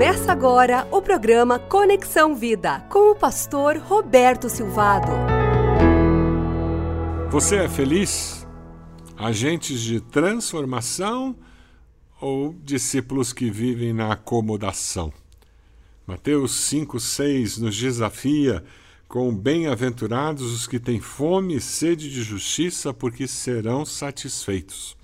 Começa agora o programa Conexão Vida com o pastor Roberto Silvado. Você é feliz? Agentes de transformação ou discípulos que vivem na acomodação? Mateus 5,6 nos desafia com bem-aventurados os que têm fome e sede de justiça, porque serão satisfeitos.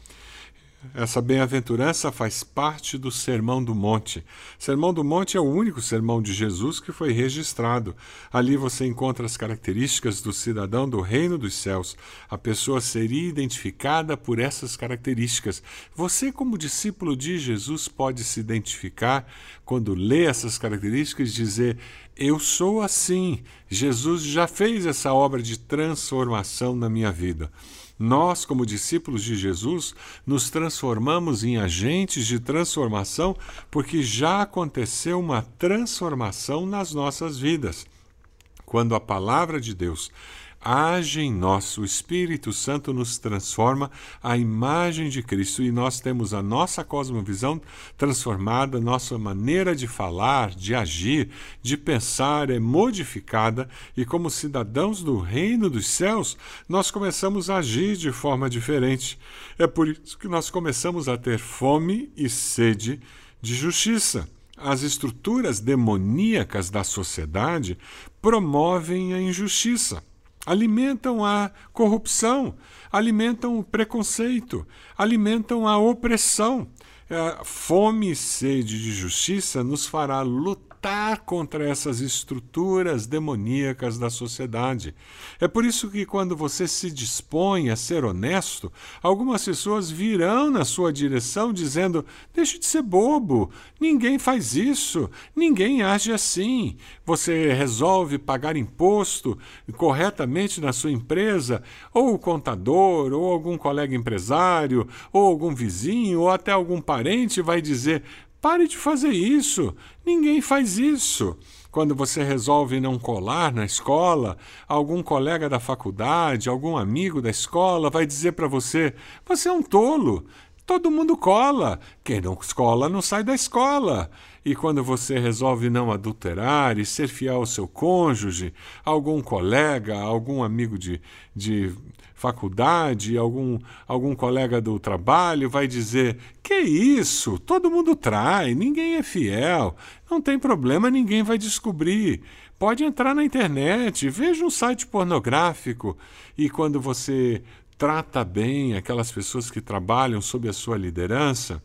Essa bem-aventurança faz parte do Sermão do Monte. Sermão do Monte é o único sermão de Jesus que foi registrado. Ali você encontra as características do cidadão do reino dos céus. A pessoa seria identificada por essas características. Você, como discípulo de Jesus, pode se identificar quando lê essas características e dizer: Eu sou assim. Jesus já fez essa obra de transformação na minha vida. Nós, como discípulos de Jesus, nos transformamos em agentes de transformação porque já aconteceu uma transformação nas nossas vidas. Quando a palavra de Deus age em nós, o Espírito Santo nos transforma à imagem de Cristo e nós temos a nossa cosmovisão transformada, nossa maneira de falar, de agir, de pensar é modificada e, como cidadãos do reino dos céus, nós começamos a agir de forma diferente. É por isso que nós começamos a ter fome e sede de justiça. As estruturas demoníacas da sociedade promovem a injustiça alimentam a corrupção, alimentam o preconceito, alimentam a opressão. A fome e sede de justiça nos fará lutar lutar contra essas estruturas demoníacas da sociedade. É por isso que, quando você se dispõe a ser honesto, algumas pessoas virão na sua direção dizendo: deixe de ser bobo, ninguém faz isso, ninguém age assim. Você resolve pagar imposto corretamente na sua empresa, ou o contador, ou algum colega empresário, ou algum vizinho, ou até algum parente vai dizer: Pare de fazer isso. Ninguém faz isso. Quando você resolve não colar na escola, algum colega da faculdade, algum amigo da escola vai dizer para você: você é um tolo. Todo mundo cola. Quem não cola não sai da escola. E quando você resolve não adulterar e ser fiel ao seu cônjuge, algum colega, algum amigo de, de faculdade, algum, algum colega do trabalho vai dizer: Que isso? Todo mundo trai, ninguém é fiel, não tem problema, ninguém vai descobrir. Pode entrar na internet, veja um site pornográfico e quando você trata bem aquelas pessoas que trabalham sob a sua liderança,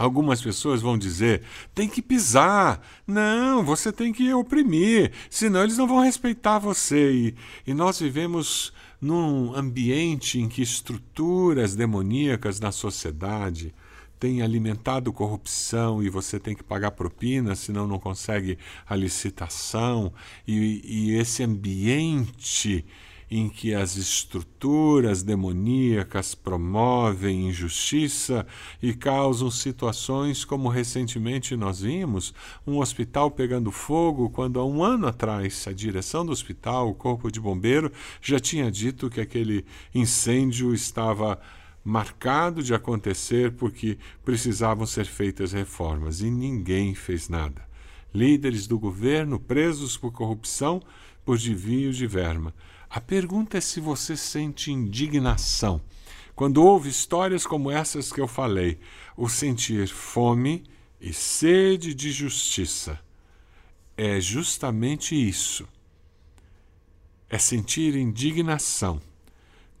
Algumas pessoas vão dizer: tem que pisar. Não, você tem que oprimir, senão eles não vão respeitar você. E, e nós vivemos num ambiente em que estruturas demoníacas na sociedade têm alimentado corrupção e você tem que pagar propina, senão não consegue a licitação, e, e esse ambiente em que as estruturas demoníacas promovem injustiça e causam situações como recentemente nós vimos, um hospital pegando fogo, quando há um ano atrás a direção do hospital, o corpo de bombeiro, já tinha dito que aquele incêndio estava marcado de acontecer porque precisavam ser feitas reformas e ninguém fez nada. Líderes do governo presos por corrupção, por desvio de verba. A pergunta é se você sente indignação. Quando ouve histórias como essas que eu falei, o sentir fome e sede de justiça. É justamente isso. É sentir indignação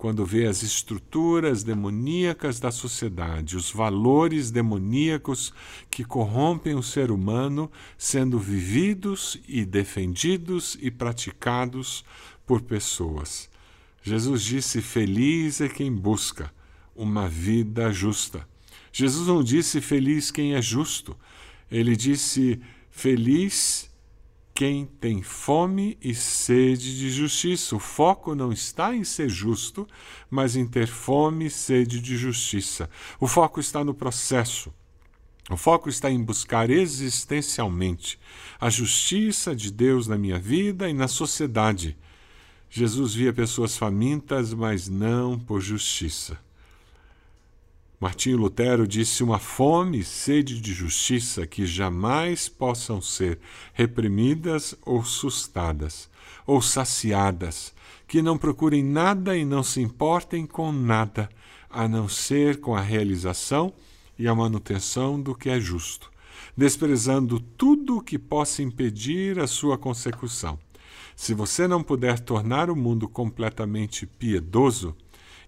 quando vê as estruturas demoníacas da sociedade, os valores demoníacos que corrompem o ser humano sendo vividos e defendidos e praticados por pessoas. Jesus disse: Feliz é quem busca uma vida justa. Jesus não disse feliz quem é justo. Ele disse feliz quem tem fome e sede de justiça. O foco não está em ser justo, mas em ter fome e sede de justiça. O foco está no processo. O foco está em buscar existencialmente a justiça de Deus na minha vida e na sociedade Jesus via pessoas famintas, mas não por justiça. Martinho Lutero disse: uma fome e sede de justiça que jamais possam ser reprimidas ou sustadas, ou saciadas, que não procurem nada e não se importem com nada, a não ser com a realização e a manutenção do que é justo, desprezando tudo o que possa impedir a sua consecução. Se você não puder tornar o mundo completamente piedoso,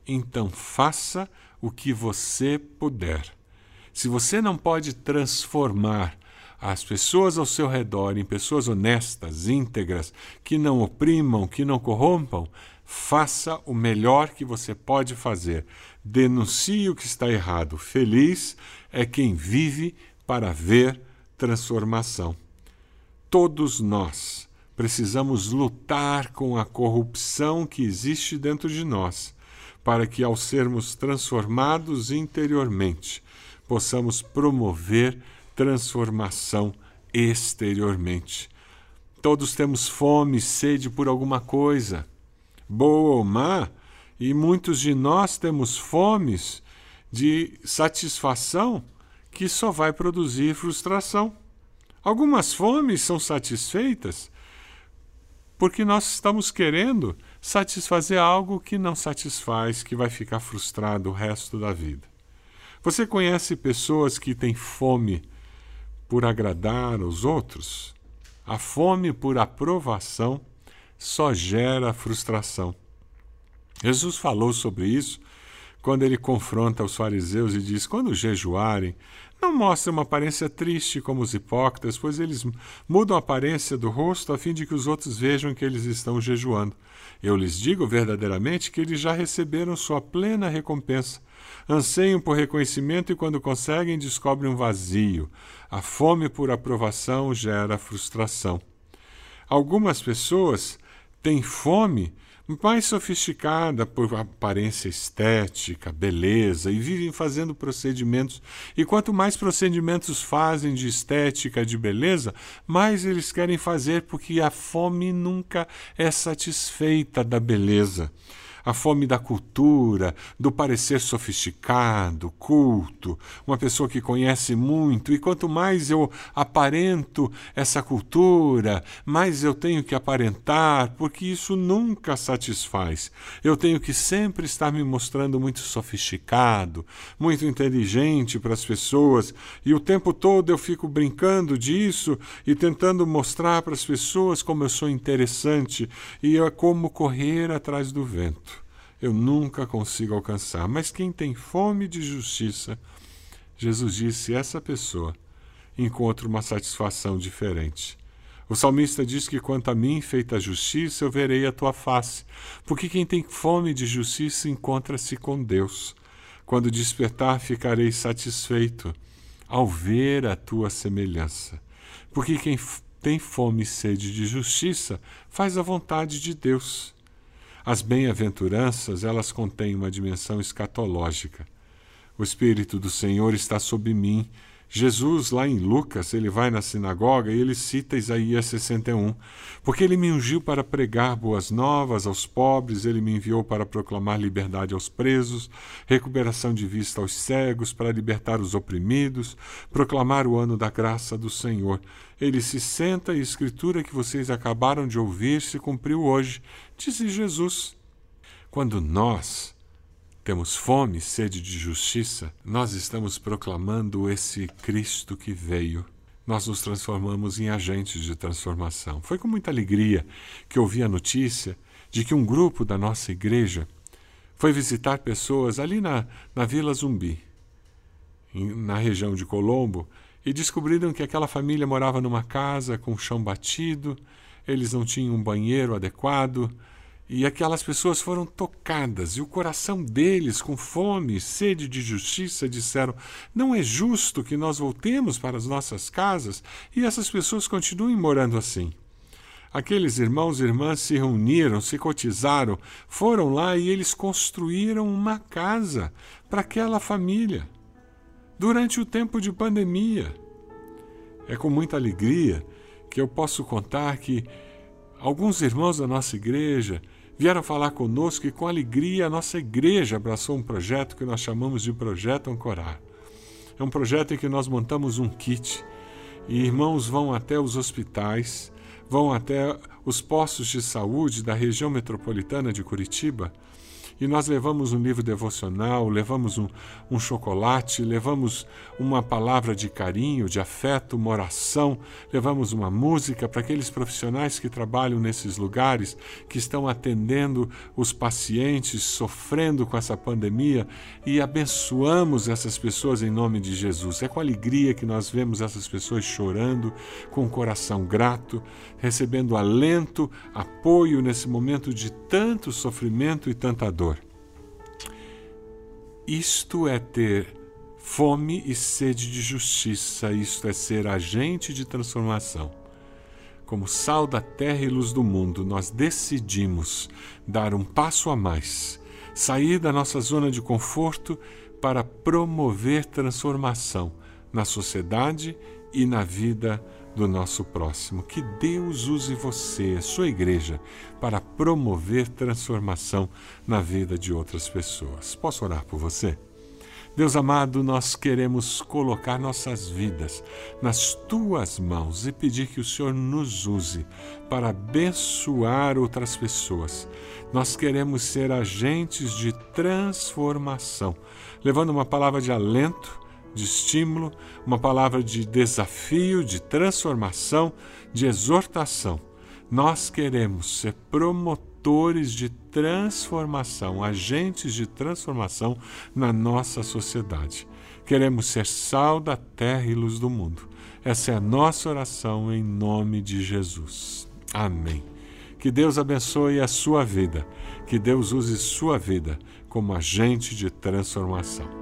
então faça o que você puder. Se você não pode transformar as pessoas ao seu redor em pessoas honestas, íntegras, que não oprimam, que não corrompam, faça o melhor que você pode fazer. Denuncie o que está errado. Feliz é quem vive para ver transformação. Todos nós precisamos lutar com a corrupção que existe dentro de nós para que, ao sermos transformados interiormente, possamos promover transformação exteriormente. Todos temos fome e sede por alguma coisa, boa ou má, e muitos de nós temos fomes de satisfação que só vai produzir frustração. Algumas fomes são satisfeitas porque nós estamos querendo satisfazer algo que não satisfaz, que vai ficar frustrado o resto da vida. Você conhece pessoas que têm fome por agradar aos outros? A fome por aprovação só gera frustração. Jesus falou sobre isso quando ele confronta os fariseus e diz: Quando jejuarem, não mostrem uma aparência triste como os hipócritas, pois eles mudam a aparência do rosto a fim de que os outros vejam que eles estão jejuando. Eu lhes digo verdadeiramente que eles já receberam sua plena recompensa. Anseiam por reconhecimento e, quando conseguem, descobrem um vazio. A fome por aprovação gera frustração. Algumas pessoas têm fome mais sofisticada por aparência estética, beleza, e vivem fazendo procedimentos. E quanto mais procedimentos fazem de estética, de beleza, mais eles querem fazer, porque a fome nunca é satisfeita da beleza a fome da cultura, do parecer sofisticado, culto, uma pessoa que conhece muito, e quanto mais eu aparento essa cultura, mais eu tenho que aparentar, porque isso nunca satisfaz. Eu tenho que sempre estar me mostrando muito sofisticado, muito inteligente para as pessoas, e o tempo todo eu fico brincando disso e tentando mostrar para as pessoas como eu sou interessante e é como correr atrás do vento eu nunca consigo alcançar. Mas quem tem fome de justiça, Jesus disse, essa pessoa encontra uma satisfação diferente. O salmista diz que quanto a mim, feita a justiça, eu verei a tua face, porque quem tem fome de justiça encontra-se com Deus. Quando despertar, ficarei satisfeito ao ver a tua semelhança. Porque quem tem fome e sede de justiça faz a vontade de Deus. As bem-aventuranças, elas contêm uma dimensão escatológica. O Espírito do Senhor está sobre mim. Jesus, lá em Lucas, ele vai na sinagoga e ele cita Isaías 61, porque ele me ungiu para pregar boas novas aos pobres, ele me enviou para proclamar liberdade aos presos, recuperação de vista aos cegos, para libertar os oprimidos, proclamar o ano da graça do Senhor. Ele se senta e a escritura que vocês acabaram de ouvir se cumpriu hoje, disse Jesus. Quando nós temos fome e sede de justiça, nós estamos proclamando esse Cristo que veio. Nós nos transformamos em agentes de transformação. Foi com muita alegria que ouvi a notícia de que um grupo da nossa igreja foi visitar pessoas ali na, na Vila Zumbi, na região de Colombo, e descobriram que aquela família morava numa casa com chão batido, eles não tinham um banheiro adequado, e aquelas pessoas foram tocadas, e o coração deles, com fome e sede de justiça, disseram: Não é justo que nós voltemos para as nossas casas e essas pessoas continuem morando assim. Aqueles irmãos e irmãs se reuniram, se cotizaram, foram lá e eles construíram uma casa para aquela família durante o tempo de pandemia. É com muita alegria que eu posso contar que alguns irmãos da nossa igreja vieram falar conosco e com alegria a nossa igreja abraçou um projeto que nós chamamos de Projeto Ancorar. É um projeto em que nós montamos um kit e irmãos vão até os hospitais, vão até os postos de saúde da região metropolitana de Curitiba e nós levamos um livro devocional, levamos um, um chocolate, levamos uma palavra de carinho, de afeto, uma oração, levamos uma música para aqueles profissionais que trabalham nesses lugares, que estão atendendo os pacientes, sofrendo com essa pandemia e abençoamos essas pessoas em nome de Jesus. É com alegria que nós vemos essas pessoas chorando, com o coração grato, recebendo alento, apoio nesse momento de tanto sofrimento e tanta dor. Isto é ter fome e sede de justiça, isto é ser agente de transformação. Como sal da terra e luz do mundo, nós decidimos dar um passo a mais, sair da nossa zona de conforto para promover transformação na sociedade e na vida do nosso próximo. Que Deus use você, sua igreja, para promover transformação na vida de outras pessoas. Posso orar por você? Deus amado, nós queremos colocar nossas vidas nas tuas mãos e pedir que o Senhor nos use para abençoar outras pessoas. Nós queremos ser agentes de transformação, levando uma palavra de alento, de estímulo, uma palavra de desafio, de transformação, de exortação. Nós queremos ser promotores de transformação, agentes de transformação na nossa sociedade. Queremos ser sal da terra e luz do mundo. Essa é a nossa oração em nome de Jesus. Amém. Que Deus abençoe a sua vida. Que Deus use sua vida como agente de transformação.